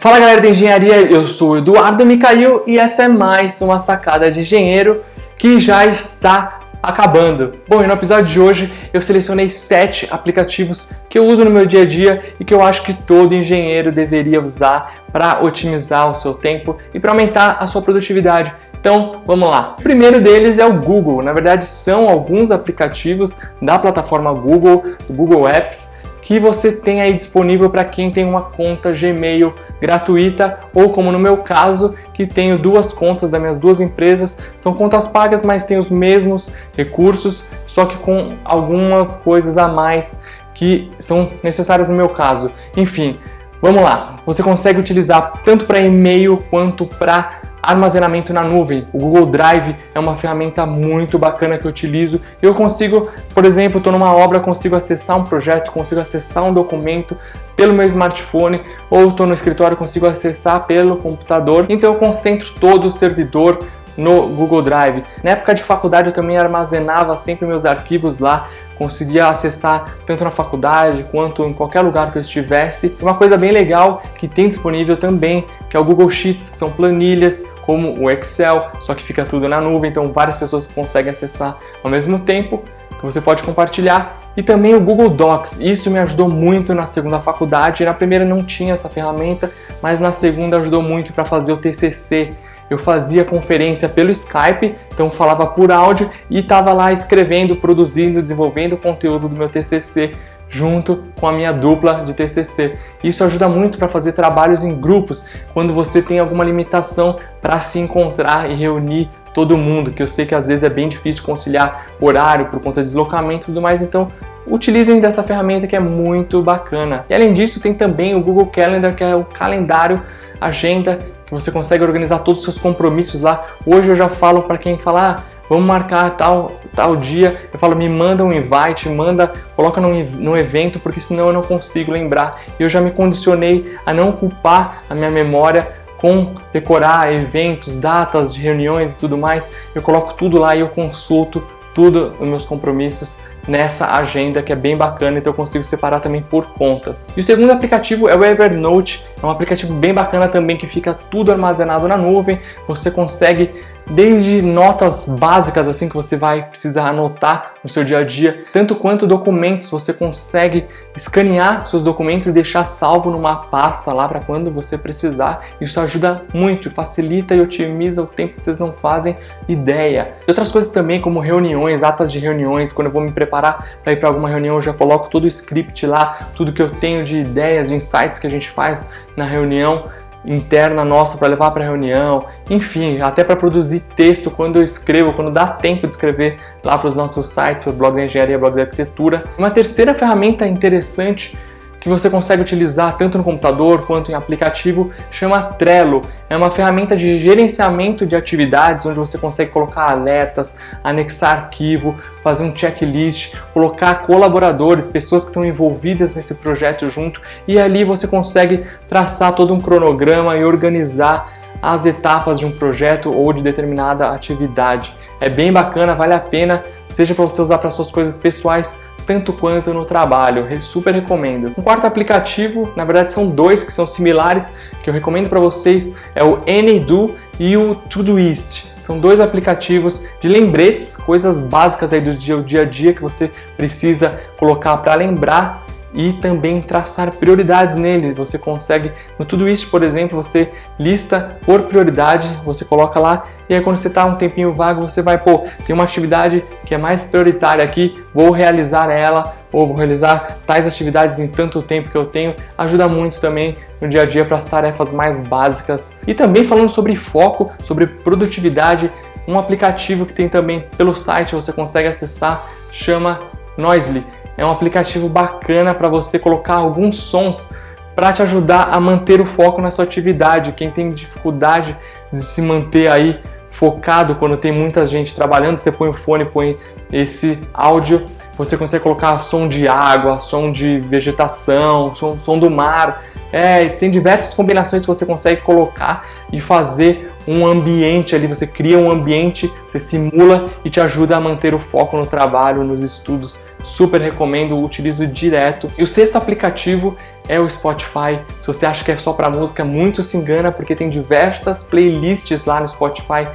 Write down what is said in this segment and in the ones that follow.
Fala galera da engenharia, eu sou o Eduardo Micail e essa é mais uma sacada de engenheiro que já está acabando. Bom, e no episódio de hoje eu selecionei sete aplicativos que eu uso no meu dia a dia e que eu acho que todo engenheiro deveria usar para otimizar o seu tempo e para aumentar a sua produtividade. Então, vamos lá. O primeiro deles é o Google. Na verdade, são alguns aplicativos da plataforma Google, Google Apps, que você tem aí disponível para quem tem uma conta Gmail gratuita ou como no meu caso, que tenho duas contas das minhas duas empresas, são contas pagas, mas tem os mesmos recursos, só que com algumas coisas a mais que são necessárias no meu caso. Enfim, vamos lá. Você consegue utilizar tanto para e-mail quanto para armazenamento na nuvem. O Google Drive é uma ferramenta muito bacana que eu utilizo. Eu consigo, por exemplo, estou numa obra, consigo acessar um projeto, consigo acessar um documento pelo meu smartphone ou estou no escritório, consigo acessar pelo computador. Então eu concentro todo o servidor no Google Drive. Na época de faculdade eu também armazenava sempre meus arquivos lá, conseguia acessar tanto na faculdade quanto em qualquer lugar que eu estivesse. Uma coisa bem legal que tem disponível também, que é o Google Sheets, que são planilhas como o Excel, só que fica tudo na nuvem, então várias pessoas conseguem acessar ao mesmo tempo, que você pode compartilhar. E também o Google Docs, isso me ajudou muito na segunda faculdade. Na primeira não tinha essa ferramenta, mas na segunda ajudou muito para fazer o TCC eu fazia conferência pelo Skype, então falava por áudio e estava lá escrevendo, produzindo, desenvolvendo o conteúdo do meu TCC junto com a minha dupla de TCC. Isso ajuda muito para fazer trabalhos em grupos, quando você tem alguma limitação para se encontrar e reunir todo mundo, que eu sei que às vezes é bem difícil conciliar horário por conta de deslocamento e tudo mais, então utilizem dessa ferramenta que é muito bacana. E além disso, tem também o Google Calendar, que é o calendário, agenda que você consegue organizar todos os seus compromissos lá. Hoje eu já falo para quem falar, ah, vamos marcar tal, tal dia, eu falo, me manda um invite, manda, coloca no, no evento, porque senão eu não consigo lembrar. Eu já me condicionei a não ocupar a minha memória com decorar eventos, datas de reuniões e tudo mais. Eu coloco tudo lá e eu consulto tudo os meus compromissos nessa agenda que é bem bacana, então eu consigo separar também por contas. E o segundo aplicativo é o Evernote, é um aplicativo bem bacana também que fica tudo armazenado na nuvem, você consegue desde notas básicas assim que você vai precisar anotar no seu dia a dia, tanto quanto documentos, você consegue escanear seus documentos e deixar salvo numa pasta lá para quando você precisar. Isso ajuda muito, facilita e otimiza o tempo que vocês não fazem ideia. E outras coisas também, como reuniões, atas de reuniões, quando eu vou me preparar para ir para alguma reunião, eu já coloco todo o script lá, tudo que eu tenho de ideias, de insights que a gente faz na reunião interna nossa para levar para reunião, enfim, até para produzir texto quando eu escrevo, quando dá tempo de escrever lá para os nossos sites, para o blog da engenharia, blog da arquitetura. Uma terceira ferramenta interessante que você consegue utilizar tanto no computador quanto em aplicativo, chama Trello. É uma ferramenta de gerenciamento de atividades onde você consegue colocar alertas, anexar arquivo, fazer um checklist, colocar colaboradores, pessoas que estão envolvidas nesse projeto junto e ali você consegue traçar todo um cronograma e organizar as etapas de um projeto ou de determinada atividade. É bem bacana, vale a pena, seja para você usar para suas coisas pessoais, tanto quanto no trabalho. Eu super recomendo. Um quarto aplicativo, na verdade são dois que são similares, que eu recomendo para vocês, é o AnyDo e o Todoist. São dois aplicativos de lembretes, coisas básicas aí do dia a dia que você precisa colocar para lembrar e também traçar prioridades nele. Você consegue, no tudo isso, por exemplo, você lista por prioridade, você coloca lá e aí quando você está um tempinho vago, você vai, pô, tem uma atividade que é mais prioritária aqui, vou realizar ela ou vou realizar tais atividades em tanto tempo que eu tenho. Ajuda muito também no dia a dia para as tarefas mais básicas. E também falando sobre foco, sobre produtividade, um aplicativo que tem também pelo site, você consegue acessar, chama Noisely é um aplicativo bacana para você colocar alguns sons para te ajudar a manter o foco na sua atividade. Quem tem dificuldade de se manter aí focado quando tem muita gente trabalhando, você põe o fone, põe esse áudio, você consegue colocar som de água, som de vegetação, som, som do mar. É, tem diversas combinações que você consegue colocar e fazer um ambiente ali, você cria um ambiente, você simula e te ajuda a manter o foco no trabalho, nos estudos. Super recomendo, utilizo direto. E o sexto aplicativo é o Spotify. Se você acha que é só para música, muito se engana, porque tem diversas playlists lá no Spotify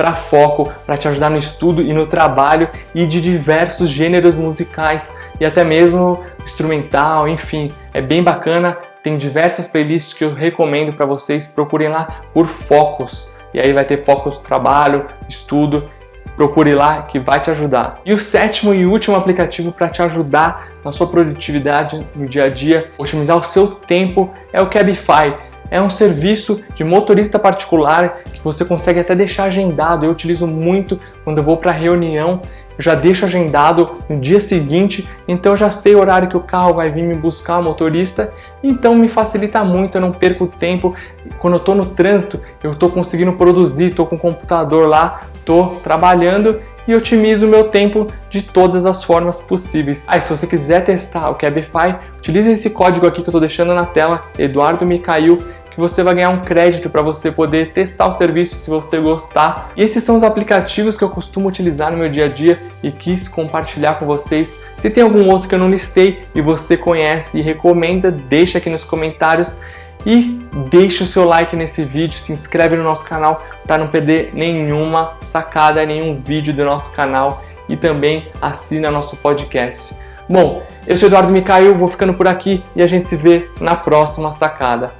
para foco, para te ajudar no estudo e no trabalho e de diversos gêneros musicais e até mesmo instrumental, enfim, é bem bacana. Tem diversas playlists que eu recomendo para vocês. Procurem lá por focos. E aí vai ter focos trabalho, estudo. Procure lá que vai te ajudar. E o sétimo e último aplicativo para te ajudar na sua produtividade no dia a dia, otimizar o seu tempo, é o Cabify. É um serviço de motorista particular que você consegue até deixar agendado. Eu utilizo muito quando eu vou para reunião eu já deixo agendado no dia seguinte, então eu já sei o horário que o carro vai vir me buscar, o motorista, então me facilita muito, eu não perco tempo. Quando eu estou no trânsito, eu estou conseguindo produzir, estou com o computador lá, estou trabalhando e otimizo o meu tempo de todas as formas possíveis. Aí, ah, se você quiser testar o Cabify, utilize esse código aqui que eu estou deixando na tela, Eduardo Micail, você vai ganhar um crédito para você poder testar o serviço se você gostar. E esses são os aplicativos que eu costumo utilizar no meu dia a dia e quis compartilhar com vocês. Se tem algum outro que eu não listei e você conhece e recomenda, deixa aqui nos comentários e deixe o seu like nesse vídeo, se inscreve no nosso canal para não perder nenhuma sacada, nenhum vídeo do nosso canal e também assina nosso podcast. Bom, eu sou Eduardo Micael, vou ficando por aqui e a gente se vê na próxima sacada.